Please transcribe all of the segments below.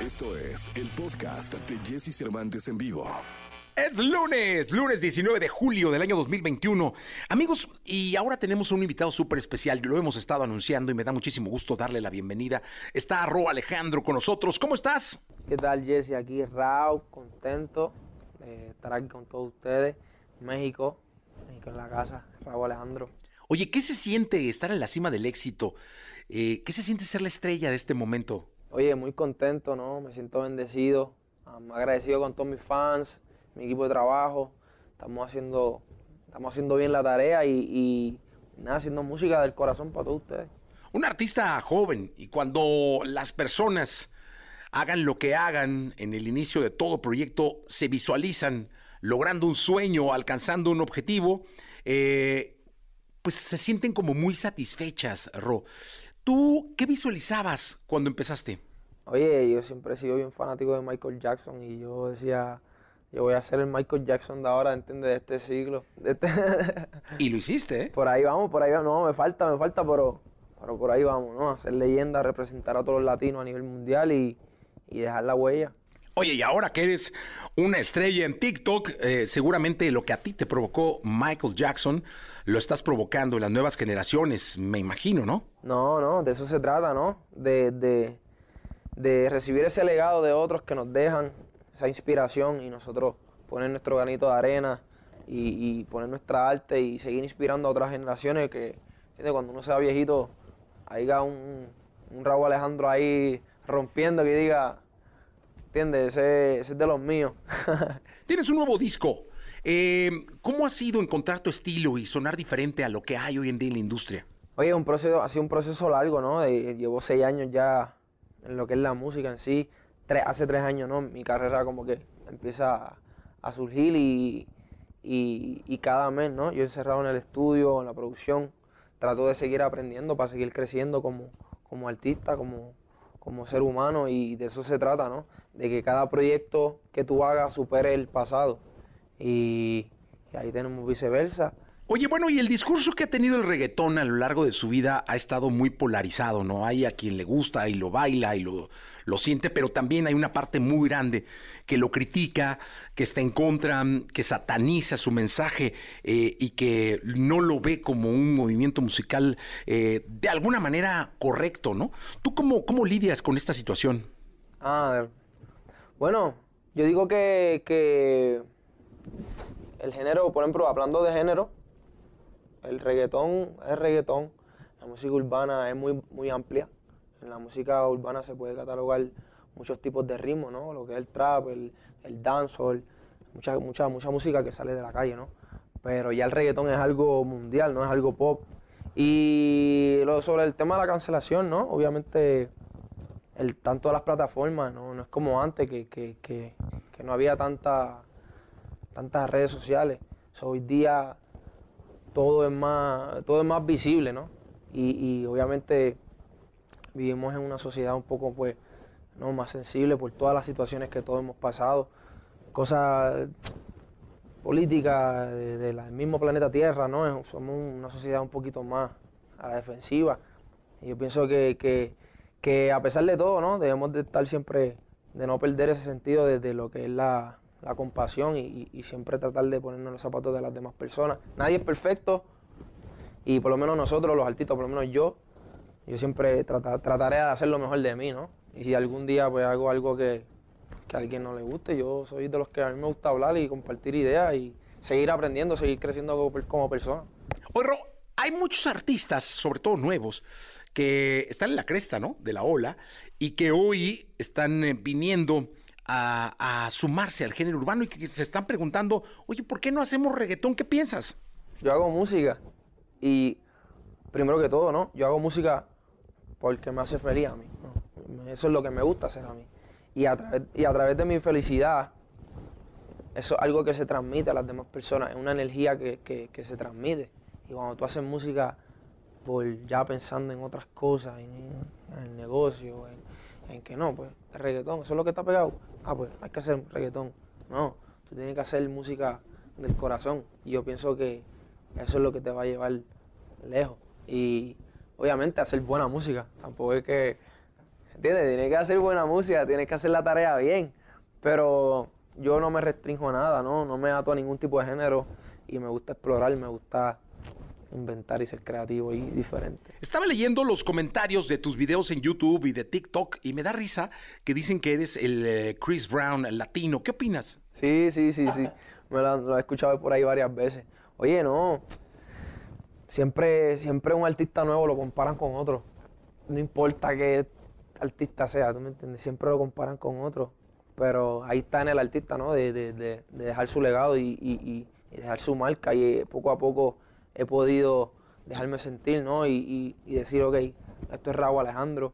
Esto es el podcast de Jesse Cervantes en vivo. Es lunes, lunes 19 de julio del año 2021. Amigos, y ahora tenemos un invitado súper especial. Lo hemos estado anunciando y me da muchísimo gusto darle la bienvenida. Está Ro Alejandro con nosotros. ¿Cómo estás? ¿Qué tal, Jesse? Aquí Raúl, contento de estar aquí con todos ustedes. México, México en la casa, Raúl Alejandro. Oye, ¿qué se siente estar en la cima del éxito? Eh, ¿Qué se siente ser la estrella de este momento? Oye, muy contento, ¿no? Me siento bendecido, agradecido con todos mis fans, mi equipo de trabajo. Estamos haciendo, estamos haciendo bien la tarea y, y nada, haciendo música del corazón para todos ustedes. Un artista joven y cuando las personas hagan lo que hagan en el inicio de todo proyecto, se visualizan logrando un sueño, alcanzando un objetivo, eh, pues se sienten como muy satisfechas, Ro. ¿Tú qué visualizabas cuando empezaste? Oye, yo siempre he sido bien fanático de Michael Jackson y yo decía, yo voy a ser el Michael Jackson de ahora, ¿entiendes? De este siglo. De este y lo hiciste, ¿eh? Por ahí vamos, por ahí vamos. No, me falta, me falta, pero, pero por ahí vamos, ¿no? Hacer leyenda, representar a todos los latinos a nivel mundial y, y dejar la huella. Oye, y ahora que eres una estrella en TikTok, eh, seguramente lo que a ti te provocó Michael Jackson lo estás provocando en las nuevas generaciones, me imagino, ¿no? No, no, de eso se trata, ¿no? De, de, recibir ese legado de otros que nos dejan esa inspiración y nosotros poner nuestro granito de arena y, poner nuestra arte y seguir inspirando a otras generaciones que, ¿entiendes? cuando uno sea viejito, haya un, un Raúl Alejandro ahí rompiendo que diga, ¿entiendes? Ese, ese es de los míos. Tienes un nuevo disco. Eh, ¿Cómo ha sido encontrar tu estilo y sonar diferente a lo que hay hoy en día en la industria? Oye, un proceso, ha sido un proceso largo, ¿no? De- llevo seis años ya en lo que es la música en sí. Tres, hace tres años, ¿no? Mi carrera como que empieza a, a surgir y, y, y cada mes, ¿no? Yo he encerrado en el estudio, en la producción. Trato de seguir aprendiendo para seguir creciendo como, como artista, como, como ser humano y de eso se trata, ¿no? De que cada proyecto que tú hagas supere el pasado. Y, y ahí tenemos viceversa. Oye, bueno, y el discurso que ha tenido el reggaetón a lo largo de su vida ha estado muy polarizado, ¿no? Hay a quien le gusta y lo baila y lo, lo siente, pero también hay una parte muy grande que lo critica, que está en contra, que sataniza su mensaje eh, y que no lo ve como un movimiento musical eh, de alguna manera correcto, ¿no? ¿Tú cómo, cómo lidias con esta situación? Ah, bueno, yo digo que, que el género, por ejemplo, hablando de género, el reggaetón es reggaetón, la música urbana es muy, muy amplia. En la música urbana se puede catalogar muchos tipos de ritmos, ¿no? Lo que es el trap, el, el dancehall, mucha, mucha, mucha música que sale de la calle, ¿no? Pero ya el reggaetón es algo mundial, no es algo pop. Y lo, sobre el tema de la cancelación, ¿no? Obviamente el tanto de las plataformas, no, no es como antes que, que, que, que no había tanta, tantas redes sociales. So, hoy día todo es más, todo es más visible, ¿no? Y, y obviamente vivimos en una sociedad un poco pues no más sensible por todas las situaciones que todos hemos pasado, cosas políticas del mismo planeta Tierra, ¿no? Somos una sociedad un poquito más a la defensiva. Y yo pienso que, que, a pesar de todo, ¿no? Debemos de estar siempre, de no perder ese sentido de, de lo que es la, la compasión y, siempre tratar de ponernos los zapatos de las demás personas. Nadie es perfecto y por lo menos nosotros, los artistas, por lo menos yo, yo siempre trata- trataré de hacer lo mejor de mí, ¿no? Y si algún día pues hago algo que, que a alguien no le guste, yo soy de los que a mí me gusta hablar y compartir ideas y seguir aprendiendo, seguir creciendo como, persona. Oye, hay muchos artistas, sobre todo nuevos, que están en la cresta, ¿no? De la ola y que hoy están eh, viniendo a, sumarse al género urbano y que se están preguntando, oye, ¿por qué no hacemos reggaetón? ¿Qué piensas? Yo hago música y primero que todo, ¿no? Yo hago música porque me hace feliz a mí. Eso es lo que me gusta hacer a mí. Y a través, y a través de mi felicidad, eso es algo que se transmite a las demás personas, es una energía que, que- que se transmite. Y cuando tú haces música por ya pensando en otras cosas, en, en el negocio, en, en que no, pues reggaetón, eso es lo que está pegado. Ah, pues hay que hacer reggaetón. No, tú tienes que hacer música del corazón. Y yo pienso que eso es lo que te va a llevar lejos. Y obviamente hacer buena música. Tampoco es que ¿Entiendes? Tienes que hacer buena música, tienes que hacer la tarea bien. Pero yo no me restringo a nada, ¿no? No me ato a ningún tipo de género y me gusta explorar, me gusta inventar y ser creativo y diferente. Estaba leyendo los comentarios de tus videos en YouTube y de TikTok y me da risa que dicen que eres el eh, Chris Brown el latino. ¿Qué opinas? Sí, sí, sí, sí. Me lo, lo he escuchado por ahí varias veces. Oye, no. Siempre, siempre un artista nuevo lo comparan con otro. No importa qué artista sea, ¿tú me entiendes? Siempre lo comparan con otro. Pero ahí está en el artista, ¿no? De, de- de- de dejar su legado y, y- y- y dejar su marca. Y poco a poco he podido dejarme sentir, ¿no? Y, y- y decir, ok, esto es Raúl Alejandro.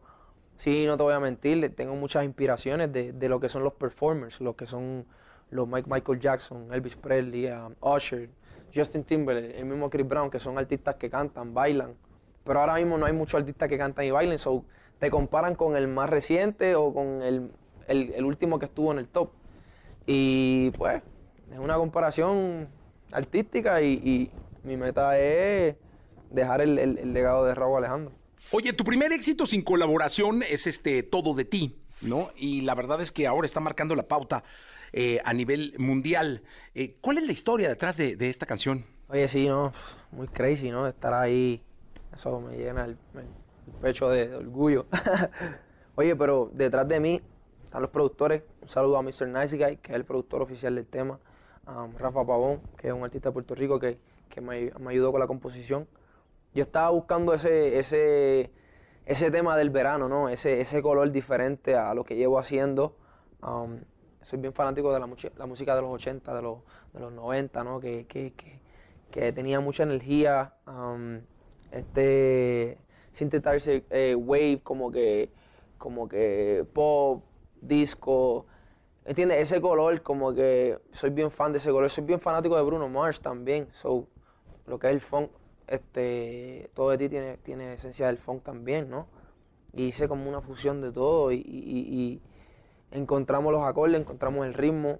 Sí, no te voy a mentir, tengo muchas inspiraciones de, lo que son los performers, lo que son los Mike, Michael Jackson, Elvis Presley, um, Usher, Justin Timberlake, el mismo Chris Brown, que son artistas que cantan, bailan. Pero ahora mismo no hay muchos artistas que cantan y bailen, so te comparan con el más reciente o con el, último que estuvo en el top. Y pues, es una comparación artística y mi meta es dejar el, el- el legado de Raúl Alejandro. Oye, tu primer éxito sin colaboración es este Todo de ti, ¿no? Y la verdad es que ahora está marcando la pauta eh, a nivel mundial. Eh, ¿Cuál es la historia detrás de, de esta canción? Oye, sí, no, muy crazy, ¿no? Estar ahí, eso me llena el, el pecho de, de orgullo. Oye, pero detrás de mí están los productores. Un saludo a Mr. Nice Guy, que es el productor oficial del tema. Um, Rafa Pavón, que es un artista de Puerto Rico que, que me, ayudó con la composición. Yo estaba buscando ese, ese, ese tema del verano, ¿no? Ese, ese color diferente a lo que llevo haciendo. Um, soy bien fanático de la, la música de los 80, de los, de los 90, ¿no? Que, que, que, que tenía mucha energía. um, este eh, wave, como que, como que pop, disco. ¿Entiendes? Ese color, como que soy bien fan de ese color. Soy bien fanático de Bruno Mars también. So, lo que es el funk, este, todo de ti tiene, tiene esencia del funk también, ¿no? Y hice como una fusión de todo y, encontramos los acordes, encontramos el ritmo.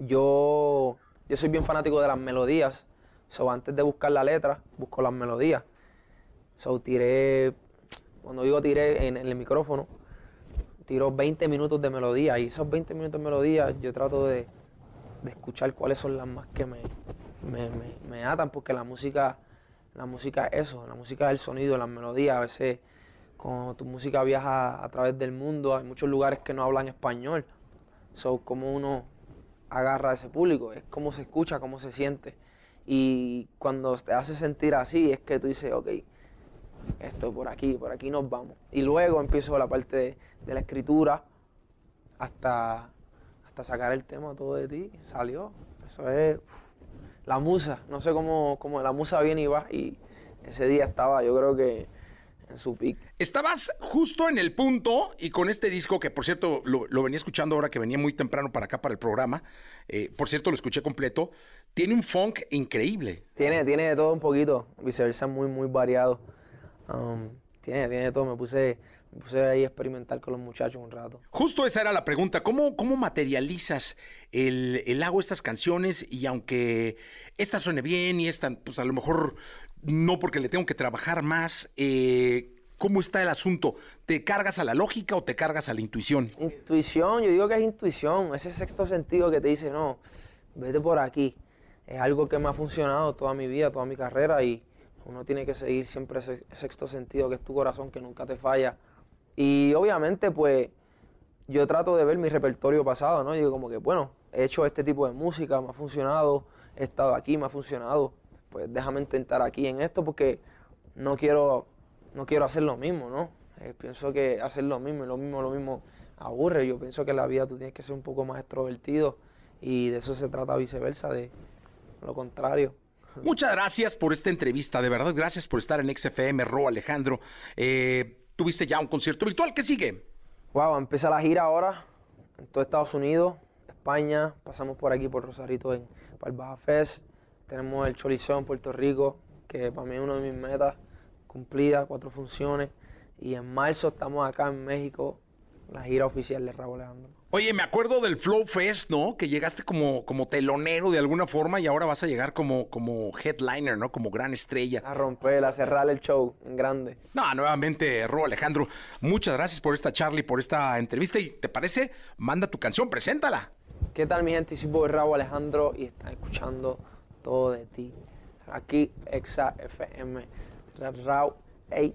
Yo, yo soy bien fanático de las melodías. So, antes de buscar la letra, busco las melodías. So, tiré, cuando digo tiré en el micrófono, tiro 20 minutos de melodía. Y esos 20 minutos de melodía yo trato de, de escuchar cuáles son las más que me, me, me- me atan, porque la música, la música es eso, la música es el sonido, las melodías. A veces cuando tu música viaja a través del mundo, hay muchos lugares que no hablan español. So, como uno agarra a ese público, es cómo se escucha, cómo se siente. Y cuando te hace sentir así, es que tú dices, ok, esto por aquí, por aquí nos vamos. Y luego empiezo la parte de, de la escritura hasta, hasta sacar el tema todo de ti. Salió. Eso es uf, la musa. No sé cómo, cómo la musa viene y va. Y ese día estaba, yo creo que en su pick. Estabas justo en el punto y con este disco, que por cierto lo, lo venía escuchando ahora que venía muy temprano para acá para el programa, eh, por cierto lo escuché completo, tiene un funk increíble. Tiene, tiene de todo un poquito, viceversa muy, muy variado. Um, tiene, tiene todo, me puse, me puse ahí a experimentar con los muchachos un rato. Justo esa era la pregunta, ¿cómo, cómo materializas el, el hago estas canciones y aunque esta suene bien y esta, pues a lo mejor no porque le tengo que trabajar más, eh, ¿cómo está el asunto? ¿Te cargas a la lógica o te cargas a la intuición? Intuición, yo digo que es intuición, ese sexto sentido que te dice, no, vete por aquí. Es algo que me ha funcionado toda mi vida, toda mi carrera y uno tiene que seguir siempre ese sexto sentido que es tu corazón, que nunca te falla. Y obviamente, pues, yo trato de ver mi repertorio pasado, ¿no? Digo como que, bueno, he hecho este tipo de música, me ha funcionado, he estado aquí, me ha funcionado, pues déjame intentar aquí en esto porque no quiero, no quiero hacer lo mismo, ¿no? Eh, pienso que hacer lo mismo lo mismo, lo mismo aburre. Yo pienso que en la vida tú tienes que ser un poco más extrovertido y de eso se trata viceversa, de lo contrario. Muchas gracias por esta entrevista, de verdad, gracias por estar en XFM, Ro Alejandro. Eh, tuviste ya un concierto virtual, ¿qué sigue? Wow, empieza la gira ahora en todo Estados Unidos, España, pasamos por aquí por Rosarito en, para el Baja Fest, tenemos el Choliseo en Puerto Rico, que para mí es una de mis metas cumplidas, cuatro funciones, y en marzo estamos acá en México, la gira oficial de Raúl Alejandro. Oye, me acuerdo del Flow Fest, ¿no? Que llegaste como, como telonero de alguna forma y ahora vas a llegar como, como headliner, ¿no? Como gran estrella. A romper, a cerrar el show en grande. No, nuevamente, Ro Alejandro, muchas gracias por esta charla y por esta entrevista. ¿Y te parece? Manda tu canción, preséntala. ¿Qué tal, mi gente? Soy Boy Raúl Alejandro y están escuchando todo de ti. Aquí, Exa FM. Raúl, ey.